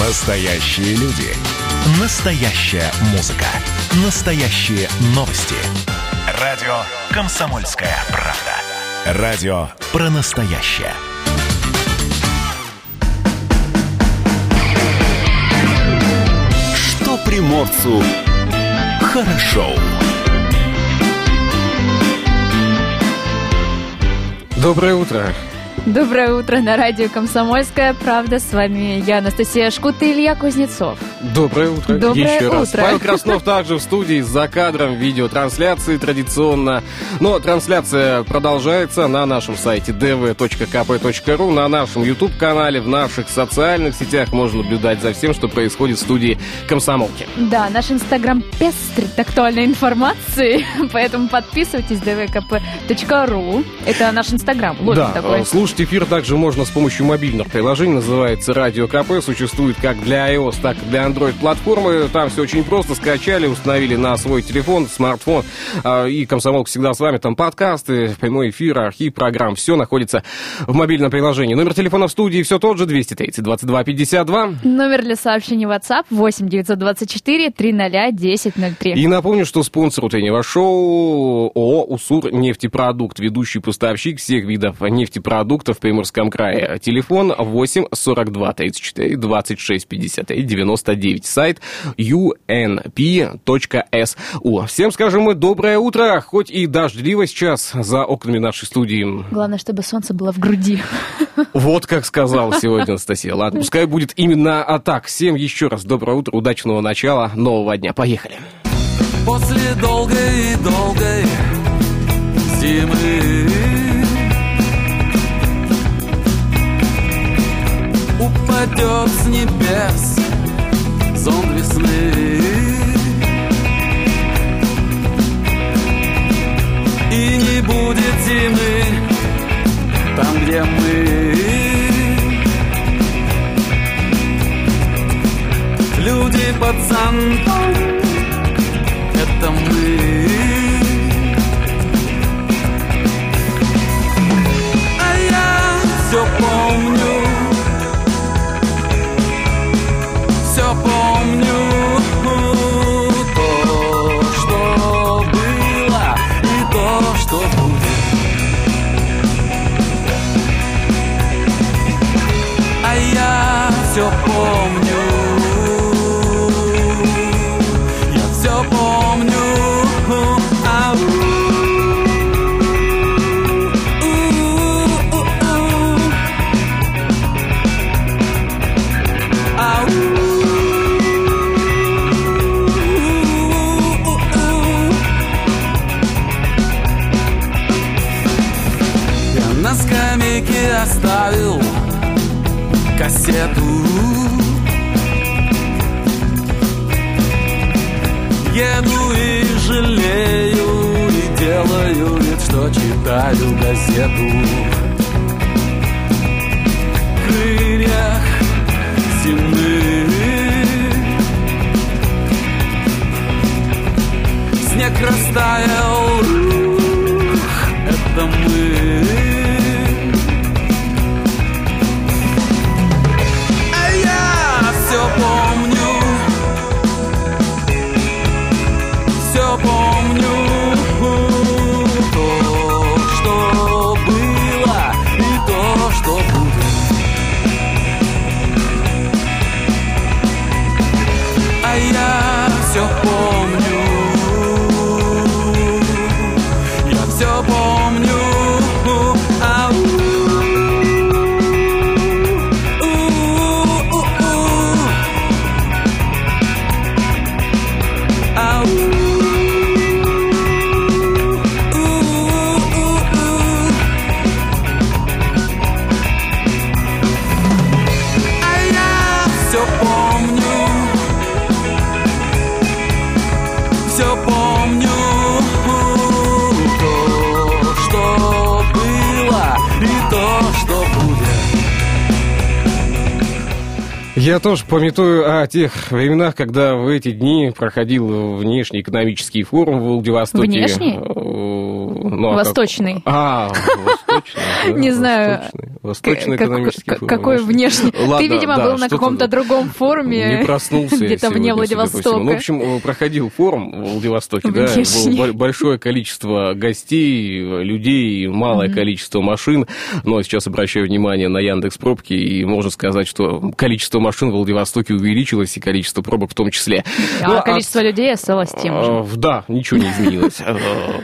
Настоящие люди. Настоящая музыка. Настоящие новости. Радио «Комсомольская правда». Радио про настоящее. Что приморцу хорошо. Доброе утро. Доброе утро на радио «Комсомольская правда». С вами я, Анастасия Шкут и Илья Кузнецов. Доброе утро. Доброе Еще раз. утро. Павел Краснов также в студии за кадром видеотрансляции традиционно. Но трансляция продолжается на нашем сайте dv.kp.ru, на нашем YouTube-канале, в наших социальных сетях. Можно наблюдать за всем, что происходит в студии «Комсомолки». Да, наш инстаграм пестрит актуальной информацией, поэтому подписывайтесь dvkp.ru. Это наш инстаграм, да, такой. э, слушать эфир также можно с помощью мобильных приложений. Называется Радио КП. Существует как для iOS, так и для Android платформы. Там все очень просто. Скачали, установили на свой телефон, смартфон. А, И Комсомолка всегда с вами. Там подкасты, прямой эфир, архив программ. Все находится в мобильном приложении. Номер телефона в студии все тот же. 230 22 52. Номер для сообщений WhatsApp 8 924 300 1003. И напомню, что спонсор утреннего шоу ООО «Усур нефтепродукт», ведущий поставщик всех видов нефтепродуктов в Приморском крае. Телефон 8 42 34 26 53 99. Сайт unp.su. Всем скажем мы доброе утро, хоть и дождливо сейчас за окнами нашей студии. Главное, чтобы солнце было в груди. Вот как сказала сегодня Анастасия. Ладно, пускай будет именно а так. Всем еще раз доброе утро, удачного начала нового дня. Поехали. После долгой и долгой зимы Упадет с небес зон весны. И не будет зимы там, где мы. Люди под зонтом Я Я тоже пометую о тех временах, когда в эти дни проходил внешний экономический форум в Владивостоке. Внешний? Э, Ну, а как- Восточный. А, восточный. да, Не знаю, восточный. Восточный Как- экономический форум, Какой внешний? Ладно, Ты, видимо, да, был на каком-то другом форуме. Не проснулся Где-то вне. Владивостока. Ну, в общем, э, проходил форум в Владивостоке, да, было бо- большое количество гостей, людей, малое количество машин, но сейчас обращаю внимание на Яндекс пробки, и можно сказать, что количество машин в Владивостоке увеличилось, и количество пробок в том числе. Ну, А количество людей осталось тем же. э, Да, ничего не изменилось. Э,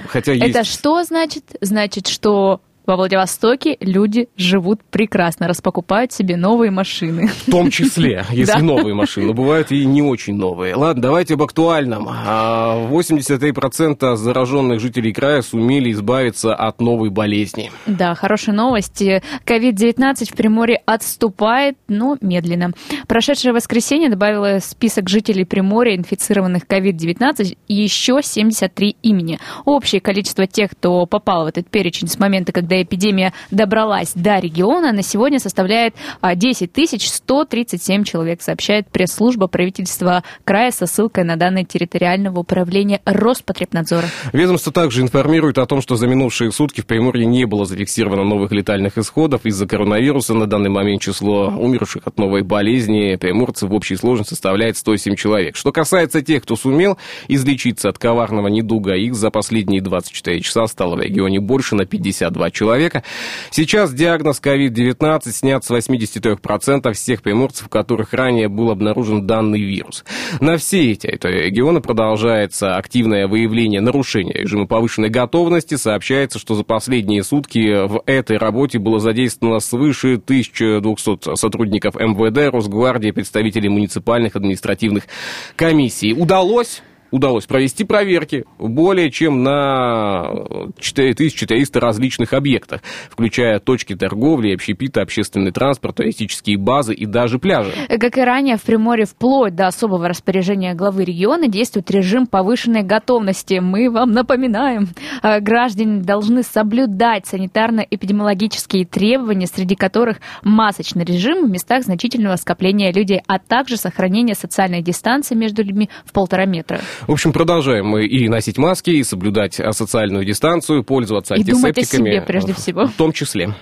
Хотя есть... Это что значит? Значит, что во Владивостоке люди живут прекрасно, распокупают себе новые машины. В том числе, если новые машины. Но бывают и не очень новые. Ладно, давайте об актуальном. А, 83% зараженных жителей края сумели избавиться от новой болезни. Да, хорошая новость. COVID-19 в Приморье отступает, но медленно. Прошедшее воскресенье добавило список жителей Приморья, инфицированных COVID-19, еще 73 имени. Общее количество тех, кто попал в этот перечень с момента, когда эпидемия добралась до региона, на сегодня составляет а, 10 137 человек, сообщает пресс-служба правительства края со ссылкой на данные территориального управления Роспотребнадзора. Ведомство также информирует о том, что за минувшие сутки в Приморье не было зафиксировано новых летальных исходов из-за коронавируса. На данный момент число умерших от новой болезни приморцев в общей сложности составляет 107 человек. Что касается тех, кто сумел излечиться от коварного недуга, их за последние 24 часа стало в регионе больше на 52 человека. Сейчас диагноз COVID-19 снят с 83% всех приморцев, у которых ранее был обнаружен данный вирус. На все эти региона продолжается активное выявление нарушения режима повышенной готовности. Сообщается, что за последние сутки в этой работе было задействовано свыше 1200 сотрудников МВД, Росгвардии, представителей муниципальных административных комиссий. Удалось удалось провести проверки более чем на 4400 различных объектах, включая точки торговли, общепита, общественный транспорт, туристические базы и даже пляжи. Как и ранее, в Приморье вплоть до особого распоряжения главы региона действует режим повышенной готовности. Мы вам напоминаем, э, граждане должны соблюдать санитарно-эпидемиологические требования, среди которых масочный режим в местах значительного скопления людей, а также сохранение социальной дистанции между людьми в полтора метра. В общем, продолжаем мы и носить маски, и соблюдать социальную дистанцию, пользоваться И думать о антисептиками. себе прежде всего. В том числе.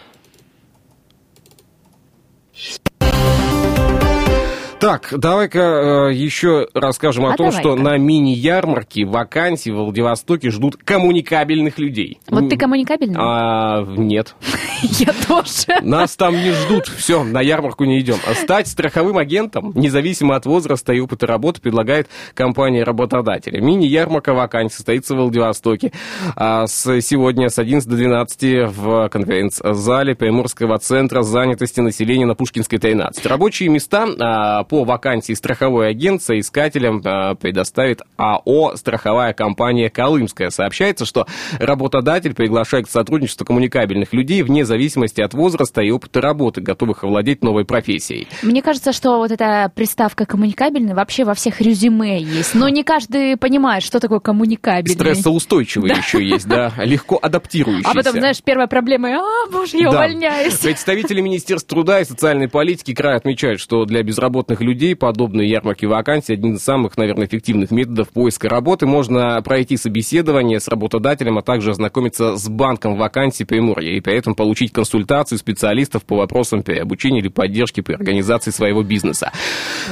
Так, давай-ка э, еще расскажем о А том, давай-ка. что на мини-ярмарке вакансии в Владивостоке ждут коммуникабельных людей. Вот ты коммуникабельный? А, нет. Я тоже. Нас там не ждут. Все, на ярмарку не идем. А стать страховым агентом, независимо от возраста и опыта работы, предлагает компания работодателя. Мини-ярмарка вакансий состоится в Владивостоке. А с сегодня с 11 до 12 в конференц-зале Приморского центра занятости населения на Пушкинской 13. Рабочие места а, по вакансии страховой агент соискателям а, предоставит АО «Страховая компания Колымская». Сообщается, что работодатель приглашает к сотрудничеству коммуникабельных людей вне зависимости от возраста и опыта работы, готовых овладеть новой профессией. Мне кажется, что вот эта приставка коммуникабельный вообще во всех резюме есть. Но не каждый понимает, что такое коммуникабельный. Стрессоустойчивый еще есть, да, легко адаптирующийся. А потом, знаешь, первая проблема, а, боже, я Да. увольняюсь. Представители Министерства труда и социальной политики края отмечают, что для безработных людей подобные ярмарки вакансий один из самых, наверное, эффективных методов поиска работы. Можно пройти собеседование с работодателем, а также ознакомиться с банком вакансий Приморья и при этом получить консультацию специалистов по вопросам переобучения или поддержки при организации своего бизнеса.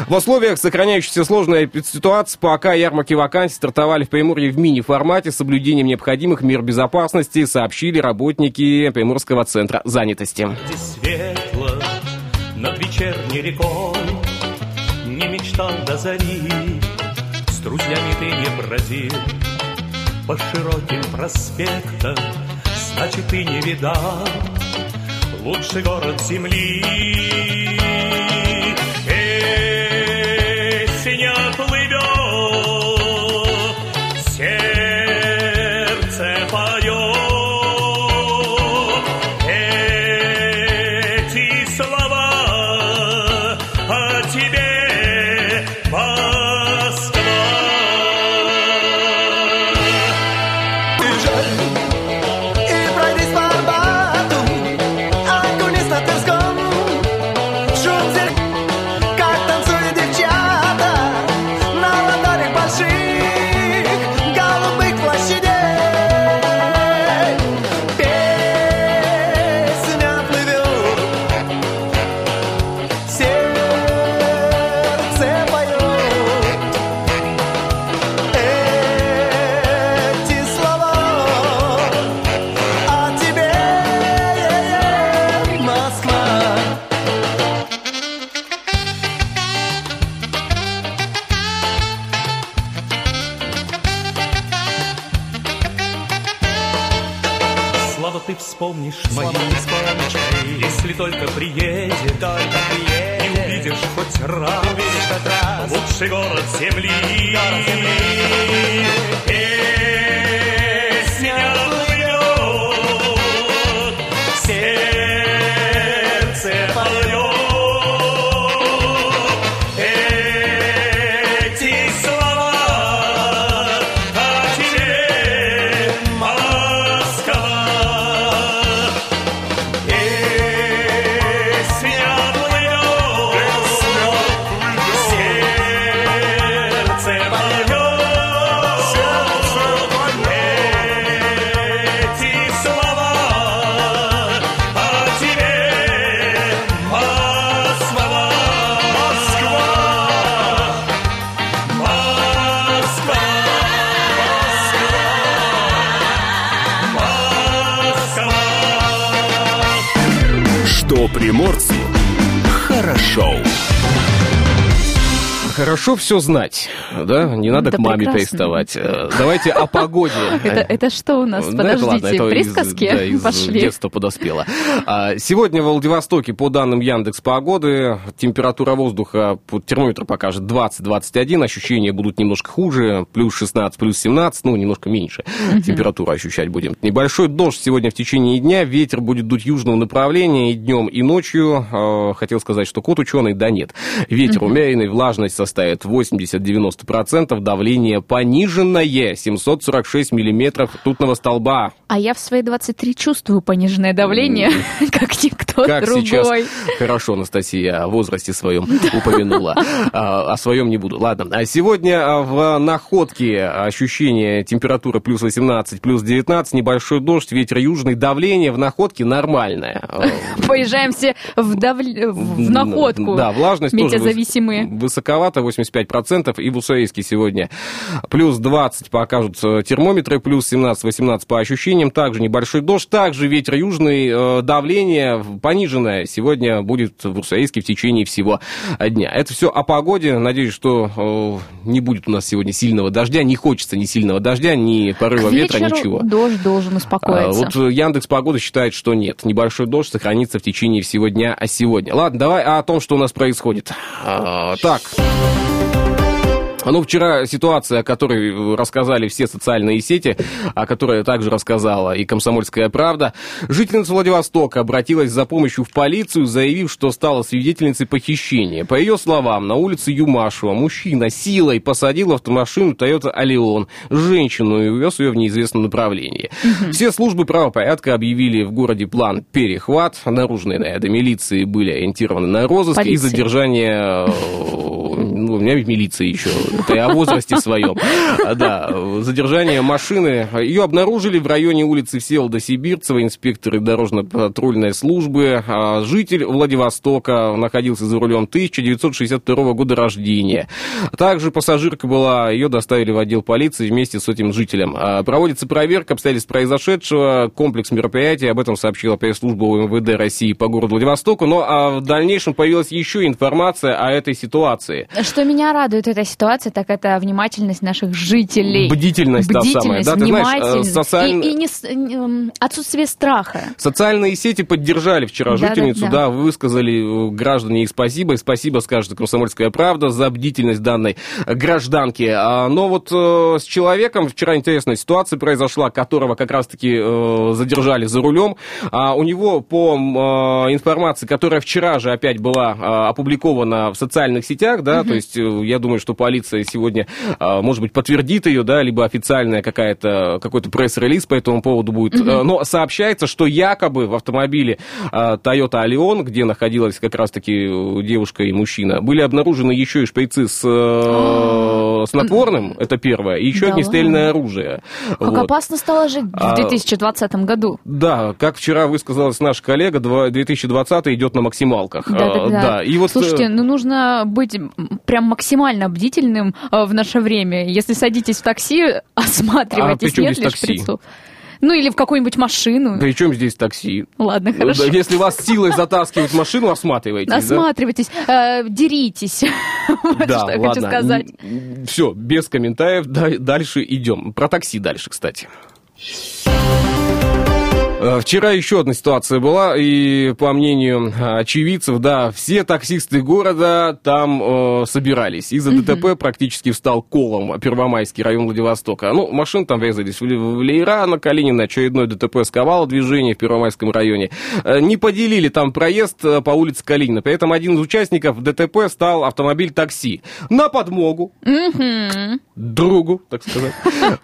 В условиях сохраняющейся сложной ситуации, пока ярмарки вакансий стартовали в Приморье в мини-формате с соблюдением необходимых мер безопасности, сообщили работники Приморского центра занятости. Здесь светло над вечерней рекой мечтал до зари. С друзьями ты не бродил По широким проспектам Значит, ты не видал Лучший город земли Что приморцу хорошо. Хорошо все знать, да? Не надо Да к маме прекрасно. приставать. Э, Давайте о погоде. Это, это что у нас? Да, это ладно, Подождите, это из- присказки да, из пошли. детства подоспело. А, Сегодня в Владивостоке, по данным Яндекс Погоды, температура воздуха, термометр покажет 20-21, ощущения будут немножко хуже, плюс 16, плюс 17, ну, немножко меньше температуру ощущать будем. Небольшой дождь сегодня в течение дня, ветер будет дуть южного направления и днем, и ночью. Э, Хотел сказать, что кот ученый, да нет. Ветер умеренный, влажность составит 80-90%, давление пониженное, 746 миллиметров ртутного столба. А я в свои 23 чувствую пониженное давление, как никто Как другой. сейчас хорошо Анастасия о возрасте своем упомянула. А, О своем не буду. Ладно. А сегодня а, в находке ощущение температуры плюс 18, плюс 19, небольшой дождь, ветер южный, давление в находке нормальное. Поезжаем все в, давле- в находку. Да, влажность тоже высоковато, 85%. И Усаиске сегодня плюс 20 покажут э, термометры, плюс 17-18 по ощущениям. Также небольшой дождь, также ветер южный, э, давление пониженное сегодня будет в Усаиске в течение всего дня. Это все о погоде. Надеюсь, что э, не будет у нас сегодня сильного дождя. Не хочется ни сильного дождя, ни порыва ветра, ничего. дождь должен А, успокоиться. Вот э, Яндекс Погода считает, что нет. Небольшой дождь сохранится в течение всего дня а сегодня. Ладно, давай о том, что у нас происходит. А, так. Ну, вчера ситуация, о которой рассказали все социальные сети, о которой также рассказала и «Комсомольская правда». Жительница Владивостока обратилась за помощью в полицию, заявив, что стала свидетельницей похищения. По ее словам, на улице Юмашева мужчина силой посадил в автомашину Toyota Алион женщину и увез ее в неизвестном направлении. Все службы правопорядка объявили в городе план перехват. Наружные наряды милиции были ориентированы на розыск и задержание э, ну, у меня ведь милиция еще, я о возрасте своем. Да, задержание машины. Ее обнаружили в районе улицы Всеволода Сибирцева, инспекторы дорожно-патрульной службы. А, Житель Владивостока находился за рулем 1962 года рождения. Также пассажирка была, ее доставили в отдел полиции вместе с этим жителем. А, Проводится проверка обстоятельств произошедшего, комплекс мероприятий, об этом сообщила пресс-служба УМВД России по городу Владивостоку. Но а в дальнейшем появилась еще информация о этой ситуации. Что меня радует эта ситуация, так это внимательность наших жителей. Бдительность та самая, Бдительность, да, ты знаешь, э, социально- И, и не отсутствие страха. Социальные сети поддержали вчера Да, жительницу, да, да, да. высказали э, граждане ей спасибо, и спасибо скажет «Комсомольская правда» за бдительность данной гражданки. А, Но вот э, с человеком вчера интересная ситуация произошла, которого как раз-таки задержали за рулем. А У него по информации, которая вчера же опять была опубликована в социальных сетях, да, то есть я думаю, что полиция сегодня, э, может быть, подтвердит ее, да, либо официальная какая-то, какой-то пресс-релиз по этому поводу будет. Э, Но сообщается, что якобы в автомобиле э, Toyota Allion, где находилась как раз-таки э, девушка и мужчина, были обнаружены еще и шприцы с э, снотворным, это первое, и еще Да огнестрельное оружие. Как Вот. опасно стало жить А, в 2020 году. Да, как вчера высказалась наш коллега, два- 2020 идет на максималках. Да, да, А, да. И вот, э, Слушайте, ну нужно быть прям максимально бдительным э, в наше время. Если садитесь в такси, А осматривайтесь, чем нет ли такси? шприцов. Ну или в какую-нибудь машину. при чем здесь такси? Ладно, Ну, хорошо. да, Если вас силой затаскивают в машину, осматривайтесь. да? Осматривайтесь, э, деритесь. Вот Да, что я ладно. хочу сказать. Все, без комментариев, да- дальше идем. Про такси дальше, кстати. Э, Вчера еще одна ситуация была, и по мнению э, очевидцев, да, все таксисты города там э, собирались. Из-за ДТП практически встал колом Первомайский район Владивостока. Ну, машины там врезались в, Ле- в Лейра на Калинина, очередное ДТП сковало движение в Первомайском районе. Э, Не поделили там проезд по улице Калинина. При этом один из участников ДТП стал автомобиль такси. На подмогу другу, так сказать,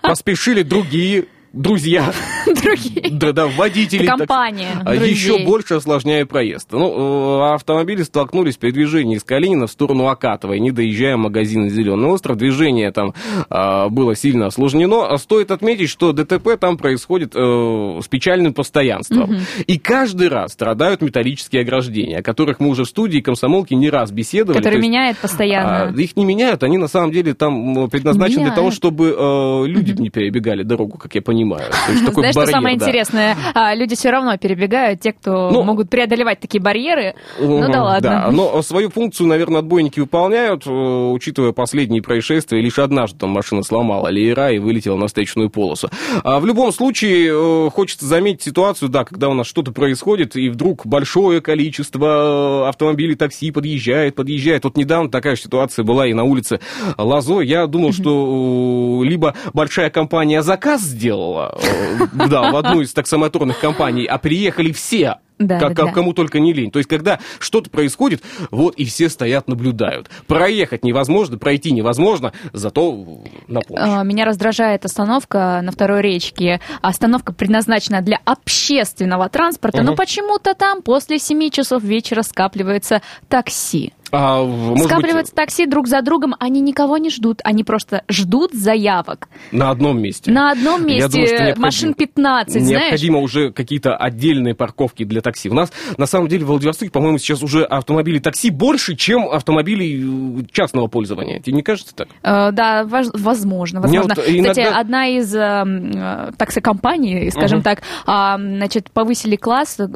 поспешили другие друзья, Другие. да-да, водители. Компания а. Еще больше осложняя проезд. Ну, э, автомобили столкнулись при движении из Калинина в сторону Акатовой, не доезжая в магазин «Зеленый остров». Движение там а, было сильно осложнено. А Стоит отметить, что ДТП там происходит э, с печальным постоянством. И каждый раз страдают металлические ограждения, о которых мы уже в студии комсомолки не раз беседовали. Который То есть, меняет постоянно. а, их не меняют, они на самом деле там предназначены для того, Меняют. чтобы э, люди не перебегали дорогу, как я понимаю. То есть такой Знаешь, что барьер, самое да. интересное? А, люди все равно перебегают, те, кто Ну, могут преодолевать такие барьеры. Ну да ладно. Да, но свою функцию, наверное, отбойники выполняют, э, учитывая последние происшествия. Лишь однажды там машина сломала леера и вылетела на встречную полосу. А в любом случае, э, хочется заметить ситуацию, да, когда у нас что-то происходит, и вдруг большое количество э, автомобилей, такси подъезжает, подъезжает. Вот недавно такая же ситуация была и на улице Лазо. Я думал, что либо большая компания заказ сделала, э, да, в одну из таксомоторных компаний, а приехали все Да, как, да, как да. кому только не лень. То есть, когда что-то происходит, вот и все стоят, наблюдают. Проехать невозможно, пройти невозможно, зато на помощь. А, Меня раздражает остановка на второй речке. Остановка предназначена для общественного транспорта, но Мгм. почему-то там после 7 часов вечера скапливается такси. А, может быть, Скапливаются такси друг за другом, они никого не ждут, они просто ждут заявок. на одном месте. На одном Я месте думаю, что необходимо- машин 15, знаешь? Необходимо уже какие-то отдельные парковки для такси. У нас, на самом деле, в Владивостоке, по-моему, сейчас уже автомобилей такси больше, чем автомобилей э, частного пользования. Тебе не кажется так? Э, Да, возможно, возможно. вот иногда- Кстати, одна из э, э, таксокомпаний, скажем Мгм. так, а, значит, повысили класс, э,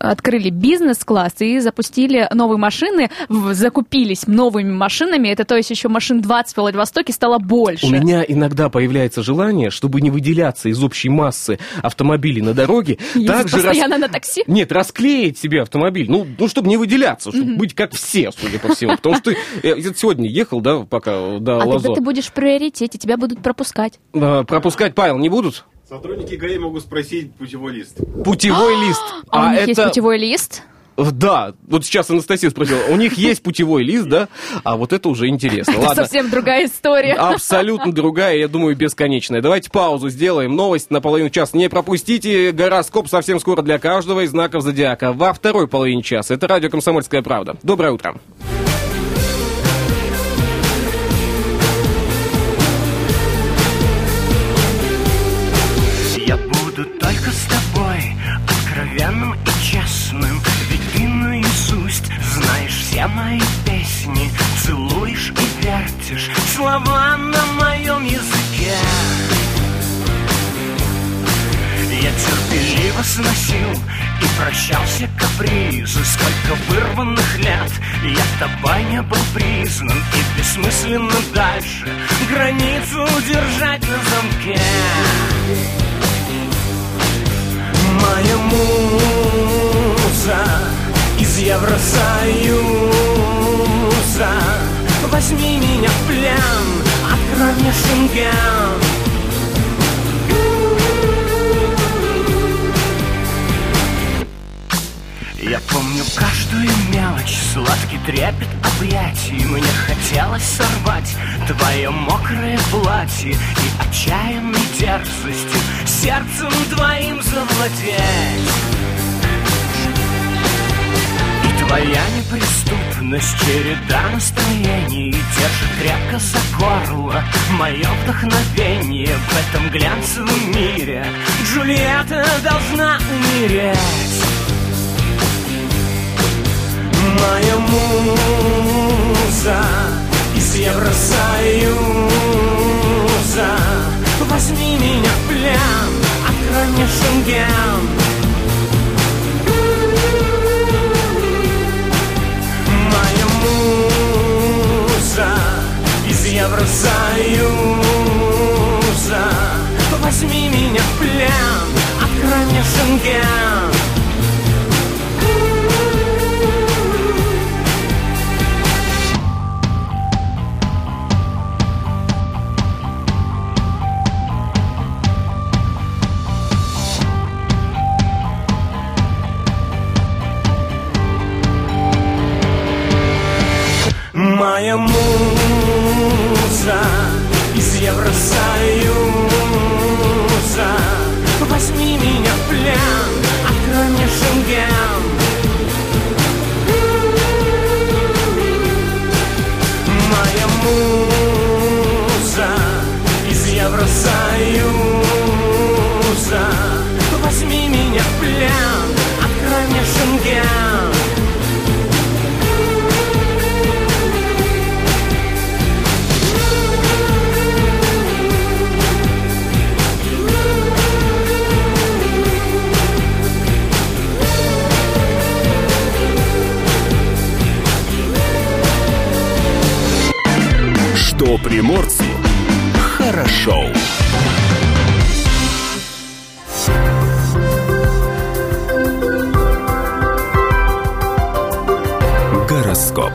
открыли бизнес-класс и запустили новые машины, закупились новыми машинами. Это то есть еще машин 20 в Владивостоке стало больше. У меня иногда появляется желание, чтобы не выделяться из общей массы автомобилей на дороге, Ездить также постоянно на такси. Нет, расклеить себе автомобиль. Ну, ну чтобы не выделяться, чтобы быть как все, судя по всему. Потому что я сегодня ехал, да, пока до А Лазо. тогда ты будешь в приоритете, тебя будут пропускать. А, Пропускать, Павел, не будут? Сотрудники ГАИ могут спросить путевой лист. Путевой лист. А, у них есть путевой лист? Да, вот сейчас Анастасия спросила, у них есть путевой лист, да? А вот это уже интересно. Это Ладно. совсем другая история. Абсолютно другая, я думаю, бесконечная. Давайте паузу сделаем. Новость на половину часа. Не пропустите. Гороскоп совсем скоро для каждого из знаков зодиака. Во второй половине часа. Это радио «Комсомольская правда». Доброе утро. Я буду только с тобой, откровенным и честным все мои песни Целуешь и вертишь слова на моем языке. Я терпеливо сносил и прощал все капризы Сколько вырванных лет я тобой не был признан. И бессмысленно дальше границу держать на замке. Моя муза из Евросоюза Возьми меня в плен, открой мне шенген. Я помню каждую мелочь, сладкий трепет объятий. Мне хотелось сорвать твое мокрое платье И отчаянной дерзостью сердцем твоим завладеть твоя неприступность, череда настроений Держит крепко за горло мое вдохновение В этом глянцевом мире. Джульетта должна умереть. Моя муза из Евросоюза. Возьми меня в плен, открой мне шенген профсоюза Возьми меня в плен, открой мне шенген. Моя музыка муза из Евросоюза. Возьми меня в плен, открой мне шенген. Моя муза из Евросоюза. Возьми меня в плен, открой мне шенген приморцу хорошо. Гороскоп.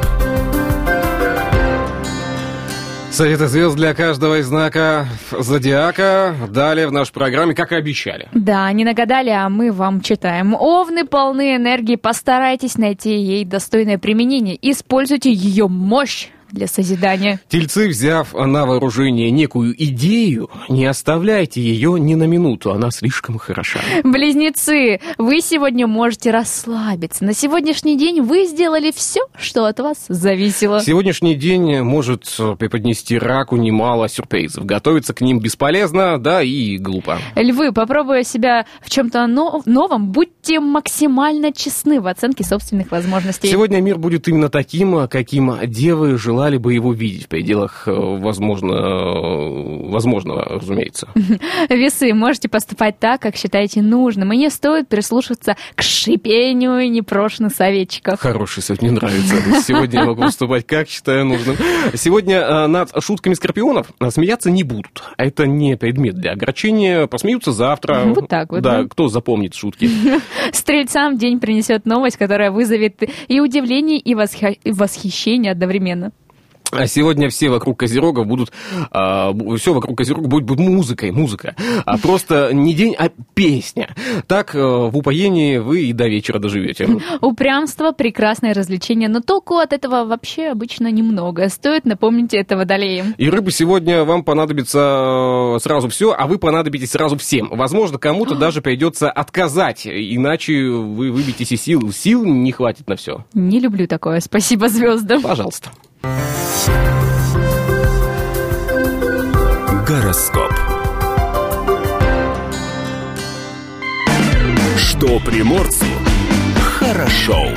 Советы звезд для каждого из знака зодиака. Далее в нашей программе, как и обещали. Да, не нагадали, а мы вам читаем. Овны полны энергии, постарайтесь найти ей достойное применение. Используйте ее мощь для созидания. Тельцы, взяв на вооружение некую идею, не оставляйте ее ни на минуту, она слишком хороша. Близнецы, вы сегодня можете расслабиться. На сегодняшний день вы сделали все, что от вас зависело. Сегодняшний день может преподнести раку немало сюрпризов. Готовиться к ним бесполезно, да и глупо. Львы, попробуя себя в чем-то новом, будьте максимально честны в оценке собственных возможностей. Сегодня мир будет именно таким, каким девы желали бы его видеть в пределах, э, возможно, э, возможного, разумеется. Весы, можете поступать так, как считаете нужным, и не стоит прислушиваться к шипению непрошенных советчиков. Хороший совет, мне нравится. Сегодня я могу поступать как считаю нужным. Сегодня э, над шутками скорпионов смеяться не будут. А Это не предмет для огорчения. Посмеются завтра. Вот так вот, Да, да. кто запомнит шутки. Стрельцам день принесет новость, которая вызовет и удивление, и восхищение одновременно. А сегодня все вокруг Козерога будут, все вокруг Козерога будет, будет музыкой, музыка. А просто не день, а песня. Так э, в упоении вы и до вечера доживете. Упрямство – прекрасное развлечение, но толку от этого вообще обычно немного. Стоит напомнить это водолеям. И рыбы сегодня вам понадобится э, сразу все, а вы понадобитесь сразу всем. Возможно, кому-то даже придется отказать, иначе вы выбьетесь из сил. Сил не хватит на все. Не люблю такое, спасибо звездам. Пожалуйста. Гороскоп. Что приморцу хорошо.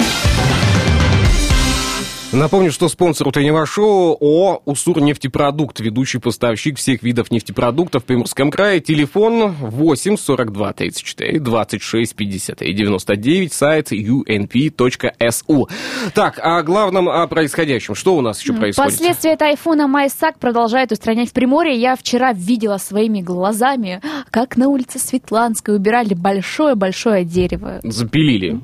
Напомню, что спонсор утреннего шоу ООО «Уссур нефтепродукт», ведущий поставщик всех видов нефтепродуктов в Приморском крае. Телефон 8 42 34 26 53 99, сайт unp.su. Так, о главном, о происходящем. Что у нас еще происходит? Последствия тайфуна Майсак продолжают устранять в Приморье. Я вчера видела своими глазами, как на улице Светланской убирали большое-большое дерево. Запилили.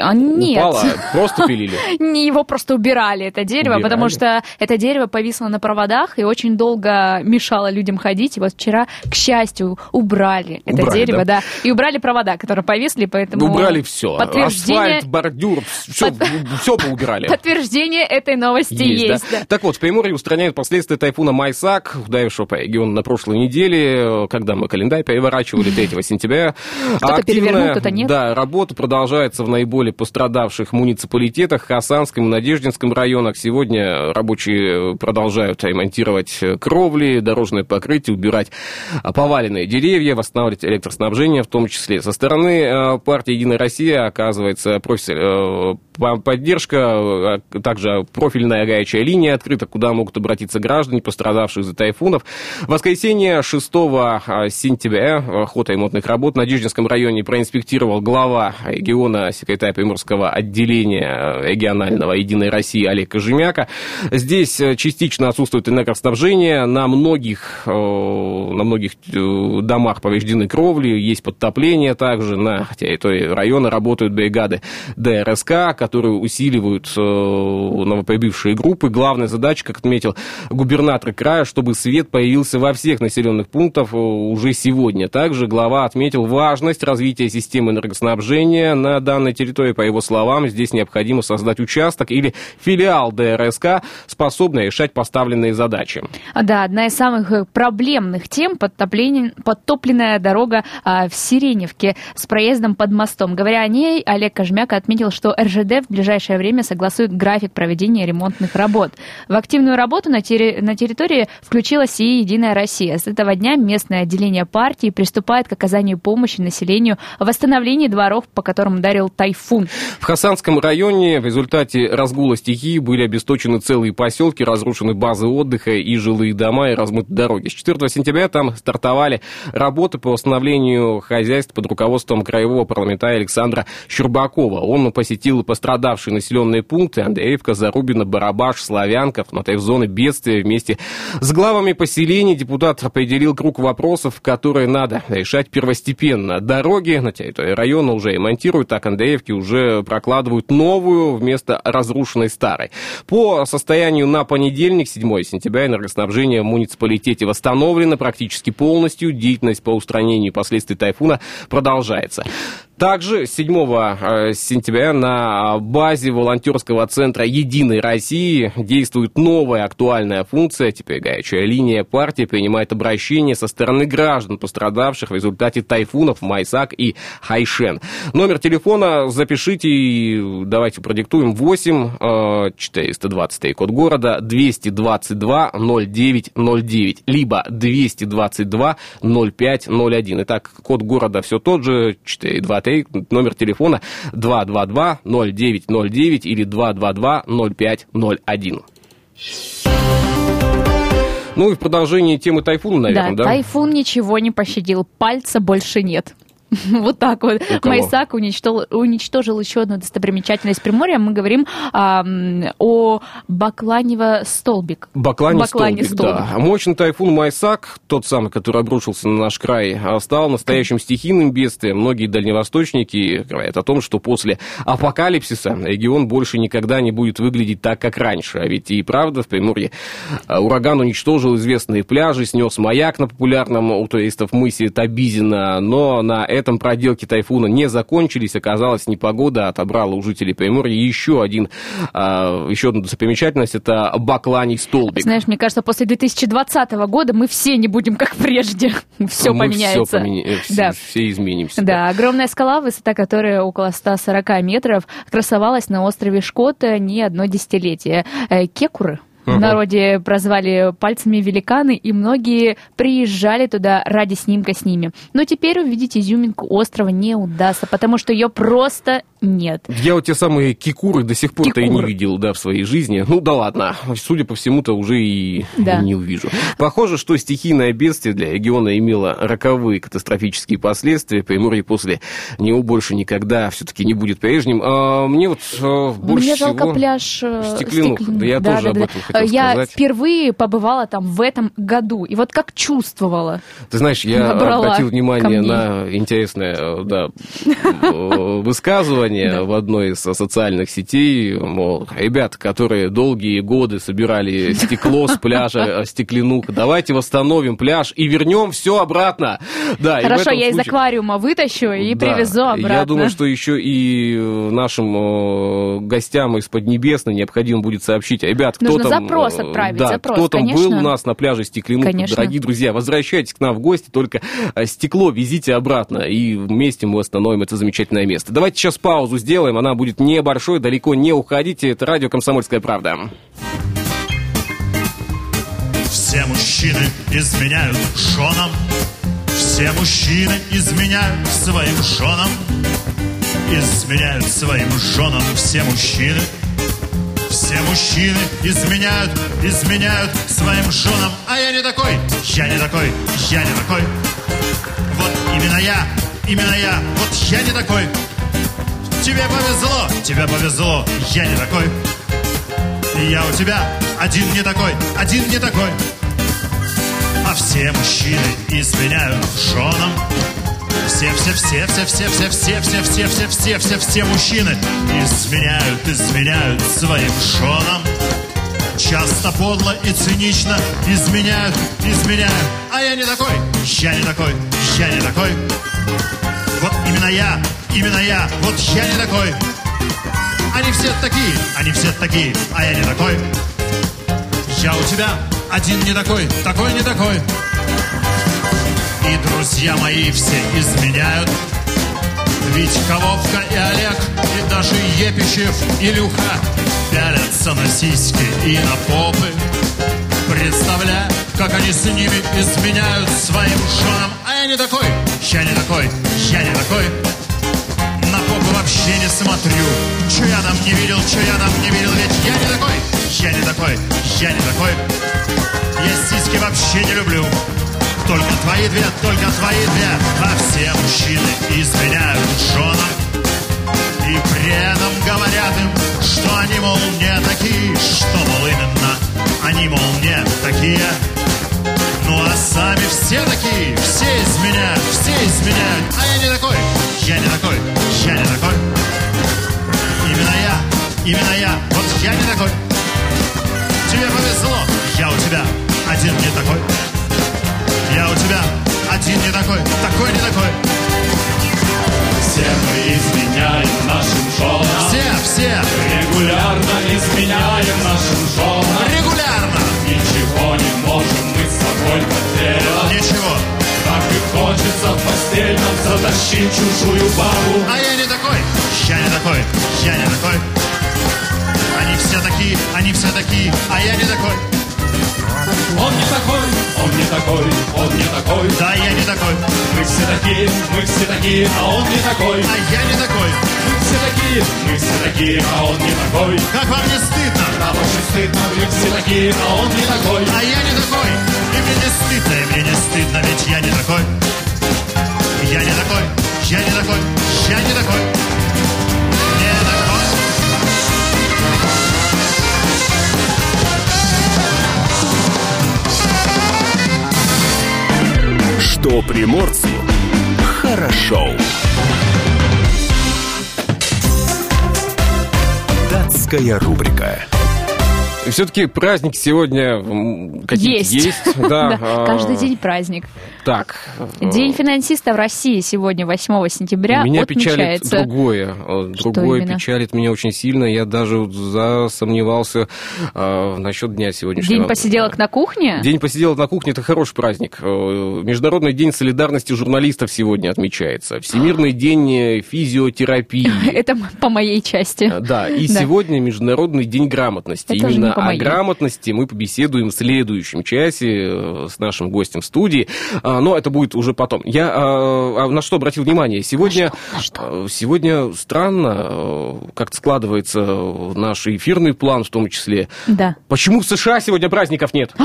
А, Нет. Упало, просто пилили. Не его просто убирали, это дерево, Убирали? потому что это дерево повисло на проводах и очень долго мешало людям ходить. И вот вчера, к счастью, убрали это Убрали, дерево, да? да? И убрали провода, которые повисли, поэтому... Убрали все. Подтверждение, Асфальт, бордюр, все, все поубирали. подтверждение этой новости есть, да? да. Так вот, в Приморье устраняют последствия тайфуна Майсак, ударившего по региону на прошлой неделе, когда мы календарь переворачивали 3 сентября. Кто-то перевернул, кто-то нет. Да, работа продолжается в наиболее пострадавших муниципалитетах, Хасанском и Надеждинском районах. Сегодня рабочие продолжают ремонтировать кровли, дорожное покрытие, убирать а, поваленные деревья, восстанавливать электроснабжение в том числе. Со стороны э, партии «Единая Россия» оказывается профиль, э, по- поддержка, э, также профильная горячая линия открыта, куда могут обратиться граждане, пострадавшие из-за тайфунов. В воскресенье 6 сентября ход ремонтных работ в Надеждинском районе проинспектировал глава региона, секретарь Приморского отделения регионального «Единой России» Олег Кожемяка. Здесь э, частично отсутствует энергоснабжение, на многих, э, на многих э, домах повреждены кровли, есть подтопление также, на территории района работают бригады ДРСК, которые усиливают э, новоприбывшие группы. Главная задача, как отметил губернатор края, чтобы свет появился во всех населенных пунктах э, уже сегодня. Также глава отметил важность развития системы энергоснабжения на данной территории, по его словам, здесь необходимо создать участок или филиал ДРСК, способный решать поставленные задачи. А, Да, одна из самых э, проблемных тем подтопленная дорога а, в Сиреневке с проездом под мостом. Говоря о ней, Олег Кожмяк отметил, что РЖД в ближайшее время согласует график проведения ремонтных работ. В активную работу на, терри- на территории включилась и «Единая Россия». С этого дня местное отделение партии приступает к оказанию помощи населению в восстановлении дворов, по которым ударил тайфун. В Хасанском районе в результате разгула стихии были обесточены целые поселки, разрушены базы отдыха и жилые дома и размыты дороги. С 4 сентября там стартовали работы по восстановлению хозяйств под руководством краевого парламентария Александра Щербакова. Он посетил пострадавшие населенные пункты Андреевка, Зарубина, Барабаш, Славянка, в зоны бедствия вместе с главами поселений депутат определил круг вопросов, которые надо решать первостепенно. Дороги на территории района уже ремонтируют, так Андреевки уже прокладывают новую вместо разрушенной старой. По состоянию на понедельник, 7 сентября, энергоснабжение в муниципалитете восстановлено практически полностью. Деятельность по устранению последствий тайфуна продолжается. Также 7 э, сентября на базе волонтерского центра «Единой России» действует новая актуальная функция. Теперь горячая линия партии принимает обращения со стороны граждан, пострадавших в результате тайфунов Майсак и Хайшен. Номер телефона запишите и давайте продиктуем 8 э, 423 код города 222 0909 либо 222 0501. Итак, код города все тот же 423 номер телефона 222-0909 или 222-0501. Ну и в продолжении темы тайфуна, наверное, да? тайфун ничего не пощадил, пальца больше нет. Вот так вот. Майсак уничтожил, уничтожил еще одну достопримечательность Приморья. Мы говорим а, о Бакланево столбик. Баклане, Баклане столбик, да. Мощный тайфун Майсак, тот самый, который обрушился на наш край, а, стал настоящим стихийным бедствием. Многие дальневосточники говорят о том, что после апокалипсиса регион больше никогда не будет выглядеть так, как раньше. А ведь и правда в Приморье а, ураган уничтожил известные пляжи, снес маяк на популярном у туристов мысе Табизина, но на этом проделки тайфуна не закончились. Оказалось, непогода отобрала у жителей Приморья еще один, а, еще одну достопримечательность, это Бакланий столбик. Знаешь, мне кажется, после 2020 года мы все не будем как прежде. Все Мы поменяется. Все, поменя- э, Да. все изменимся. Да, огромная скала, высота которой около 140 метров, красовалась на острове Шкота не одно десятилетие. Э, Кекуры в народе прозвали пальцами великаны, и многие приезжали туда ради снимка с ними. Но теперь увидеть изюминку острова не удастся, потому что ее просто нет. Я вот те самые кикуры до сих пор-то и не видел, да, в своей жизни. Ну да ладно, судя по всему-то уже и Да. не увижу. Похоже, что стихийное бедствие для региона имело роковые катастрофические последствия. Приморье после него больше никогда все-таки не будет прежним. А, мне вот а, больше Мне жалко всего... пляж э, Стеклянух. Да я тоже об этом хотел Я сказать. впервые побывала там в этом году, и вот как чувствовала. Ты знаешь, я обратил внимание на интересное э, да, э, высказывание в одной из социальных сетей, мол, ребят, которые долгие годы собирали стекло с пляжа, э, стеклянух, давайте восстановим пляж и вернем все обратно. Да, Хорошо, я из случае- аквариума вытащу и Да, привезу обратно. Я думаю, что еще и э, нашим э, гостям из Поднебесной необходимо будет сообщить, ребят, кто Нужно там... запрос э, отправить, Да, запрос, кто там был конечно. у нас на пляже Стеклянух. Конечно. Дорогие друзья, возвращайтесь к нам в гости, только стекло везите обратно, и вместе мы восстановим это замечательное место. Давайте сейчас паузу сделаем, она будет небольшой, далеко не уходите. Это радио «Комсомольская правда». Все мужчины изменяют женам. Все мужчины изменяют своим женам. Изменяют своим женам все мужчины. Все мужчины изменяют, изменяют своим женам. А я не такой, я не такой, я не такой. Вот именно я, именно я, вот я не такой Тебе повезло, тебе повезло, я не такой я у тебя один не такой, один не такой. А все мужчины изменяют женам. Все, все, все, все, все, все, все, все, все, все, все, все, все мужчины изменяют, изменяют своим женам. Часто подло и цинично изменяют, изменяют. А я не такой, я не такой, я не такой. Вот именно я, именно я, вот я не такой. Они все такие, они все такие, а я не такой. Я у тебя один не такой, такой не такой. И друзья мои все изменяют. Ведь Коловка и Олег, и даже Епищев, и Люха Пялятся на сиськи и на попы Представляю, как они с ними изменяют своим женам. А я не такой, я не такой, я не такой. На попы вообще не смотрю. Че я там не видел, че я там не видел Ведь я не такой, я не такой, я не такой. Я сиськи вообще не люблю. Только твои две, только твои две. А все мужчины изменяют женам И при этом говорят им, что они, мол, не такие Что, мол, именно они, мол, не такие. Ну а сами все такие, все изменяют, все изменяют А я не такой, я не такой, я не такой. Именно я, именно я, вот я не такой. Тебе повезло, я у тебя один не такой. Я у тебя один не такой, такой не такой. Все мы изменяем нашим женам. Все, все. Регулярно изменяем нашим женам. Регулярно. Ничего не можем мы с собой поделать. Ничего. Так и хочется в постель нам затащить чужую бабу. А я не такие, а он не такой. А я не такой. Мы все такие, мы все такие, а он не такой. Как вам не стыдно? Нам очень стыдно, мы все такие, а он не такой. А я не такой. И мне не стыдно, и мне не стыдно, ведь я не такой. Я не такой, я не такой, я не такой. Не такой. Что приморцу хорошо. Датская рубрика. Все-таки праздники сегодня м, какие-то Есть. есть. Да, Да, а, каждый день праздник. Так. День финансиста в России сегодня, 8 сентября, Меня печалит отмечается. другое. Э, Другое печалит меня очень сильно. Я даже засомневался э, насчет дня сегодняшнего. День посиделок на кухне? День посиделок на кухне – это хороший праздник. Э, Международный день солидарности журналистов сегодня отмечается. Всемирный день э, физиотерапии. Это по моей части. Э, Да, и сегодня Международный день грамотности. Именно о грамотности мы побеседуем в следующем часе э, с нашим гостем в студии. А, Но это будет уже потом. Я а, а, на что обратил внимание? Сегодня, На что? э, сегодня странно э, как-то складывается наш эфирный план в том числе. Да. Почему в США сегодня праздников нет?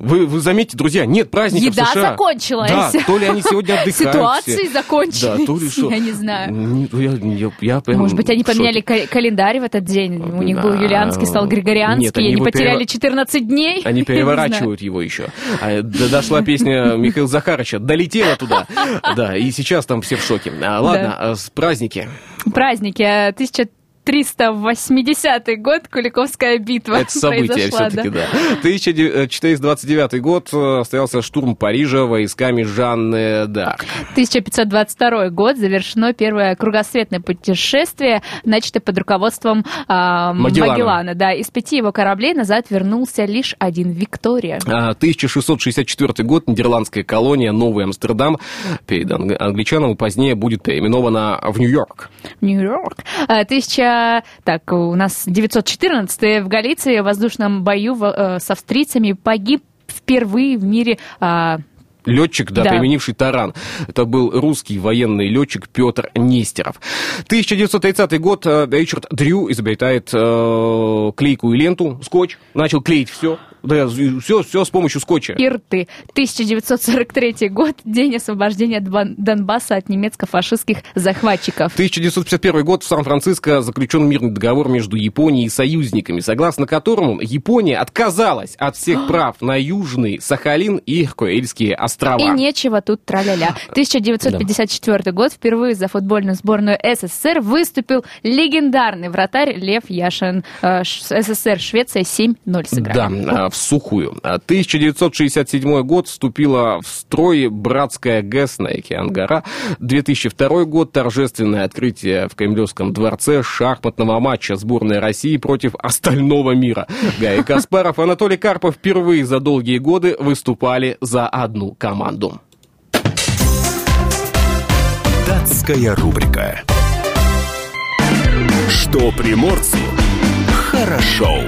Вы, вы заметьте, друзья, нет праздника Еда в США. закончилась. Да, то ли они сегодня отдыхают. Ситуации все. закончились, да, то ли что. я не знаю. Ну, я, я, я прям Может быть, они поменяли шоке. календарь в этот день. У них да. был юлианский, стал григорианский. Нет, они, они потеряли перев... 14 дней. Они переворачивают его еще. А, дошла песня Михаила Захарыча. Долетела туда. Да, и сейчас там все в шоке. А, ладно, а с праздники. Праздники. 1000 380 год, Куликовская битва Это событие все-таки, да. да. 1429 год э, состоялся штурм Парижа войсками Жанны Д'Арк. 1522 год завершено первое кругосветное путешествие, начатое под руководством э, Магеллана. Магеллана. Да, из пяти его кораблей назад вернулся лишь один Виктория. А, 1664 год, нидерландская колония Новый Амстердам, перед англичанам, позднее будет переименована в Нью-Йорк. Нью-Йорк. А, 1000 так, у нас 914 в Галиции в воздушном бою в, э, с австрийцами погиб впервые в мире а, Летчик, да, Да. применивший таран. Это был русский военный летчик Петр Нестеров. 1930 год э, Ричард Дрю изобретает э, клейкую ленту, скотч, начал клеить все. Да, все, все с помощью скотча. и рты. 1943 год, день освобождения Донбасса от немецко-фашистских захватчиков. 1951 год в Сан-Франциско заключен мирный договор между Японией и союзниками, согласно которому Япония отказалась от всех прав на Южный Сахалин и Курильские острова. И нечего тут траля-ля. 1954 год впервые за футбольную сборную СССР выступил легендарный вратарь Лев Яшин. Э, СССР Швеция 7-0 сыграли. Да, а, в сухую. 1967 год вступила в строй братская ГЭС на Океан-Гора. 2002 год торжественное открытие в Кремлевском дворце шахматного матча сборной России против остального мира. Гарри Каспаров, Анатолий Карпов впервые за долгие годы выступали за одну команду. Датская рубрика. Что приморцу хорошо.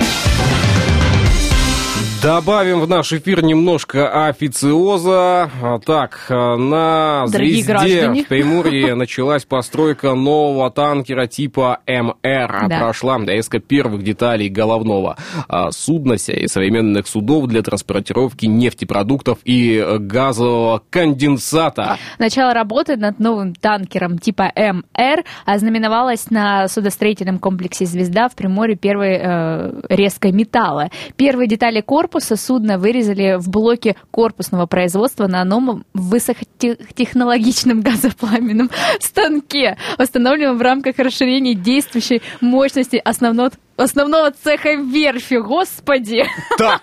Добавим в наш эфир немножко официоза. А, Так, а, на Дорогие звезде граждане. в Приморье началась постройка нового танкера типа МР. Да. Прошла доездка первых деталей головного а, судна и современных судов для транспортировки нефтепродуктов и э, газового конденсата. Начало работы над новым танкером типа МР ознаменовалось на судостроительном комплексе «Звезда» в Приморье первой э, резкой металла. Первые детали корпуса судна вырезали в блоке корпусного производства на новом высокотехнологичном газопламенном станке, установленном в рамках расширения действующей мощности основного основного цеха верфи, господи! Так,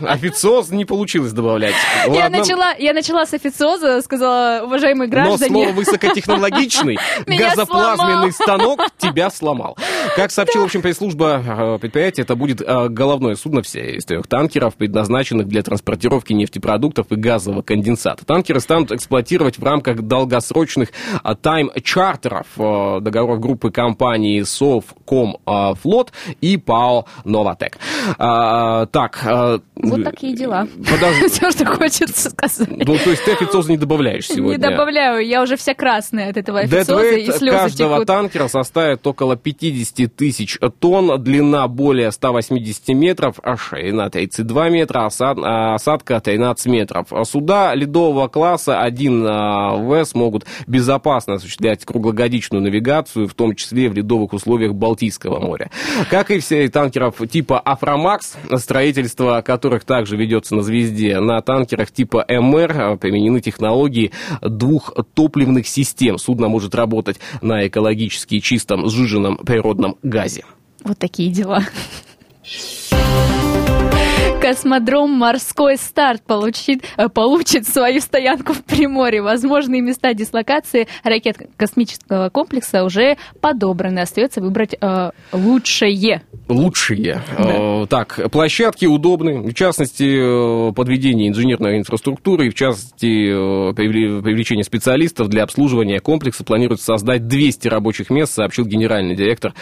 официоз не получилось добавлять. Я Ладно. начала, я начала с официоза, сказала, уважаемые Но граждане. слово высокотехнологичный газоплазменный станок тебя сломал. Как сообщила, в общем, пресс-служба э, предприятия, это будет э, головное судно все из трех танкеров, предназначенных для транспортировки нефтепродуктов и газового конденсата. Танкеры станут эксплуатировать в рамках долгосрочных э, тайм-чартеров договоров группы компаний Совкомфлот и ПАО «Новатек». А, Так. э, Вот такие дела. Подожди. Все, что хочется сказать. Ну, то есть ты официоза не добавляешь сегодня? Не добавляю, я уже вся красная от этого официоза, и слезы каждого текут. танкера составит около 50 тысяч тонн, длина более 180 метров, а ширина 32 метра, а осадка 13 метров. Суда ледового класса 1В смогут безопасно осуществлять круглогодичную навигацию, в том числе в ледовых условиях Балтийского моря. Как и все танкеров типа Aframax, строительство которых также ведется на «Звезде», на танкерах типа MR а, применены технологии двухтопливных систем. Судно может работать на экологически чистом сжиженном природном газе. Вот такие дела. Космодром «Морской старт» получит, э, получит свою стоянку в Приморье. Возможные места дислокации ракетно-космического комплекса уже подобраны. Остается выбрать э, лучшее. Лучшие. Э, Так, площадки удобны, в частности, э, подведение инженерной инфраструктуры и, в частности, привле- привлечение специалистов для обслуживания комплекса планируется создать 200 рабочих мест, сообщил генеральный директор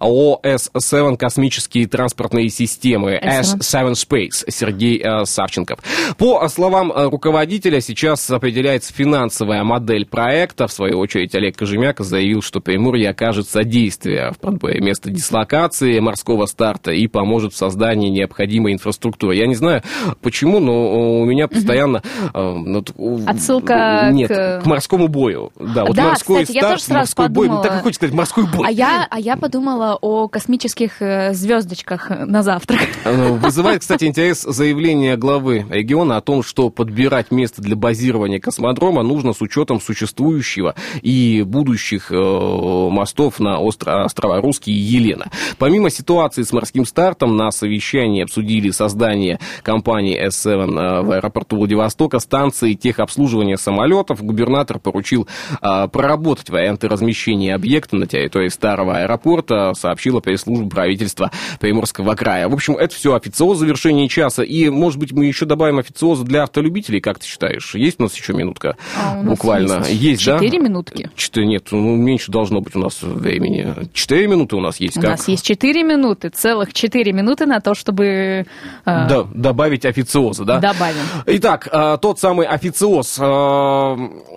ООО С-7 «Космические транспортные системы» S7. S7 Space Сергей э, Савченков. По словам э, руководителя, сейчас определяется финансовая модель проекта. В свою очередь, Олег Кожемяк заявил, что Приморье окажет содействие в подборе места дислокации морского старта и поможет в создании необходимой инфраструктуры. Я не знаю, почему, но у меня постоянно... э, ну, Отсылка Нет, к- к морскому бою. Да, вот Да, морской кстати, я старт, тоже сразу морской бой. Ну, так и подумала. хочется сказать, морской бой. А я, а я подумала о космических э, звездочках на завтрак. Э, Вызывает, кстати, интерес заявление главы региона о том, что подбирать место для базирования космодрома нужно с учетом существующего и будущих э, мостов на остро- острова Русский и Елена. Помимо ситуации с морским стартом, на совещании обсудили создание компании S7 в аэропорту Владивостока, станции техобслуживания самолетов. Губернатор поручил э, проработать варианты размещения объекта на территории старого аэропорта, сообщила пресс-служба правительства Приморского края. В общем, это все официоз завершения часа. И, может быть, мы еще добавим официоза для автолюбителей, как ты считаешь? Есть у нас еще минутка? А у нас Буквально. есть да? четыре минутки. Четыре, нет, ну, меньше должно быть у нас времени. Четыре минуты у нас есть. У как? нас есть 4 минуты, целых 4 минуты на то, чтобы э, Да, добавить официоза, да? добавим. Итак, э, тот самый официоз. Э,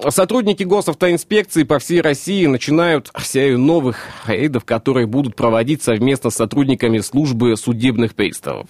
Сотрудники госавтоинспекции по всей России начинают серию новых рейдов, которые будут проводить совместно с сотрудниками службы судебных приставов.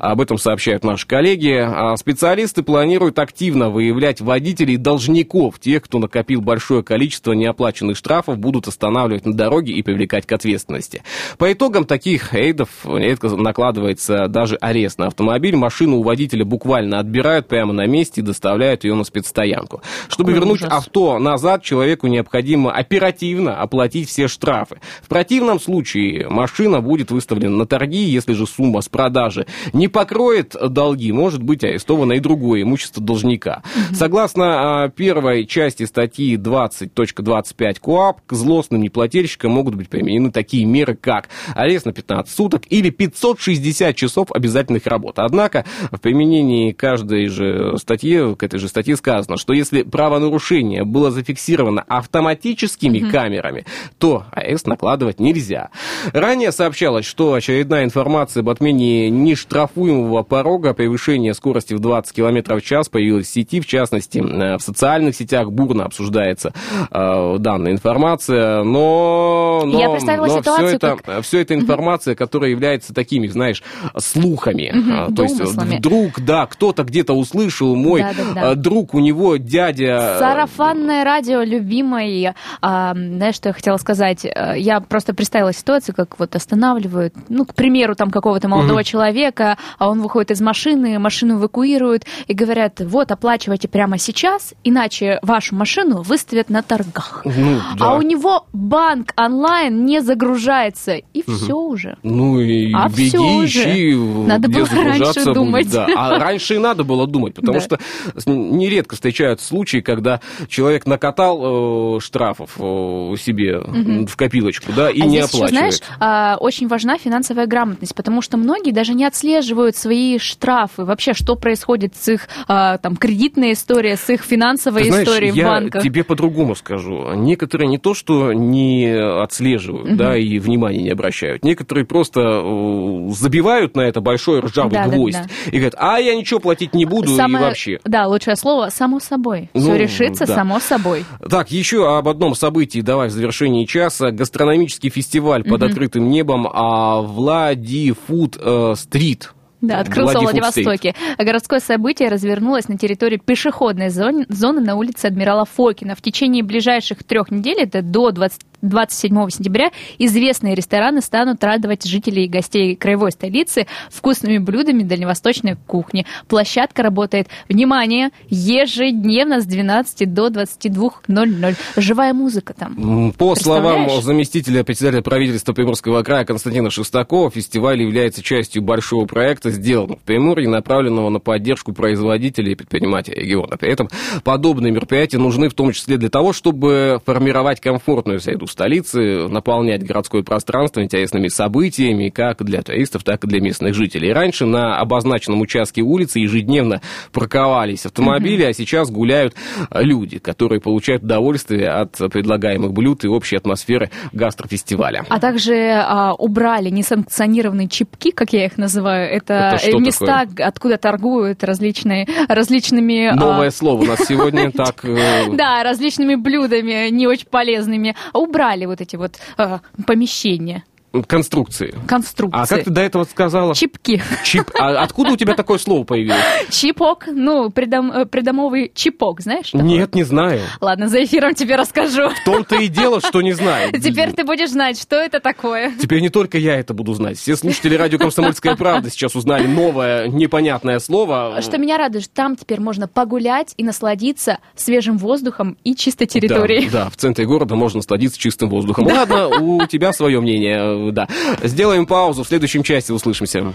Об этом сообщают наши коллеги. А Специалисты планируют активно выявлять водителей должников, тех, кто накопил большое количество неоплаченных штрафов, будут останавливать на дороге и привлекать к ответственности. По итогам таких рейдов редко накладывается даже арест на автомобиль. Машину у водителя буквально отбирают прямо на месте и доставляют ее на спецстоянку. Чтобы Какой вернуть ужас. авто назад, человеку необходимо оперативно оплатить все штрафы. В противном случае машина будет выставлена на торги, если же сумма с продажи не покроет закроет долги, может быть арестовано и другое имущество должника. Согласно а, первой части статьи 20.25 КОАП, к злостным неплательщикам могут быть применены такие меры, как арест на 15 суток или 560 часов обязательных работ. Однако в применении каждой же статьи, к этой же статье сказано, что если правонарушение было зафиксировано автоматическими камерами, то арест накладывать нельзя. Ранее сообщалось, что очередная информация об отмене нештрафуемого порога превышения скорости в 20 км в час появилась в сети, в частности, э, в социальных сетях бурно обсуждается э, данная информация, но, но, Я представила но ситуацию, все это, как- все это информация, которая является такими, знаешь, слухами. А, То есть вдруг, да, кто-то где-то услышал, мой Да-да-да. э, друг, у него дядя... Сарафанное радио любимое. А, знаешь, что я хотела сказать? Э, Я просто представила ситуацию, как вот останавливают, ну, к примеру, там какого-то молодого человека, а он выходит из машины, машину эвакуируют и говорят, вот, оплачивайте прямо сейчас, иначе вашу машину выставят на торгах. Ну, да. А у него банк онлайн не загружается, и все уже. Ну и А беги, всё уже. ищи, Надо где было раньше думать. да. А раньше и надо было думать, потому Да. что нередко встречаются случаи, когда человек накатал э, штрафов э, себе Мгм. в копилочку, да, и а не здесь еще, оплачивает. знаешь, а, очень важна финансовая грамотность, потому что многие даже не отслеживают свои штрафы, вообще, что происходит с их а, там кредитной историей, с их финансовой Ты знаешь, историей я в банках. тебе по-другому скажу. Некоторые не то, что не отслеживают, Мгм. да, и внимания не обращают. Некоторые просто э, забивают на это большой ржавый Да, да, гвоздь да. и говорят, а я ничего платить не буду Самое, и вообще. Да, лучшее слово само собой. Все Ну, решится да. само собой. Так, еще об одном событии, давай в завершении часа. Гастрономический фестиваль под Мгм. открытым небом а Владифуд э, Стрит. Да, открылся в. Владивостоке. Городское событие развернулось на территории пешеходной зон- зоны на улице Адмирала Фокина. В течение ближайших трех недель, это до 20 27 сентября, известные рестораны станут радовать жителей и гостей краевой столицы вкусными блюдами дальневосточной кухни. Площадка работает, внимание, ежедневно с 12 до 22.00. Живая музыка там. По словам заместителя председателя правительства Приморского края Константина Шестакова, фестиваль является частью большого проекта, сделанного в Приморье, направленного на поддержку производителей и предпринимателей региона. При этом подобные мероприятия нужны в том числе для того, чтобы формировать комфортную среду столицы, наполнять городское пространство интересными событиями как для туристов, так и для местных жителей. Раньше на обозначенном участке улицы ежедневно парковались автомобили, а сейчас гуляют э, люди, которые получают удовольствие от предлагаемых блюд и общей атмосферы гастрофестиваля. А также а, убрали несанкционированные чипки, как я их называю. Это, Это э, места, откуда торгуют различные, различными... а, Новое слово у нас сегодня так... э, Да, различными блюдами, не очень полезными. Убрали вот эти вот а, помещения, Конструкции. конструкции. А как ты до этого сказала? Чипки. Чип. А откуда у тебя такое слово появилось? Чипок, ну, придом- э, придомовый чипок, знаешь? такое? Нет, не знаю. Ладно, за эфиром тебе расскажу. В том-то и дело, что не знаю. Теперь ты будешь знать, что это такое. Теперь не только я это буду знать. Все слушатели радио «Комсомольская правда» сейчас узнали новое непонятное слово. Что меня радует, там теперь можно погулять и насладиться свежим воздухом и чистой территорией. Да, да, в центре города можно насладиться чистым воздухом. Ладно, у тебя свое мнение, да. Сделаем паузу, в следующем части услышимся.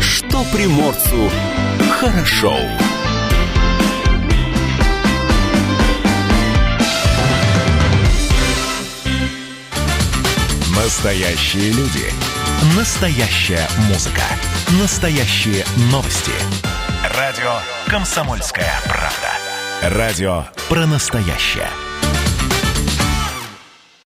Что приморцу хорошо. Настоящие люди. Настоящая музыка. Настоящие новости. Радио «Комсомольская правда». Радио про настоящее.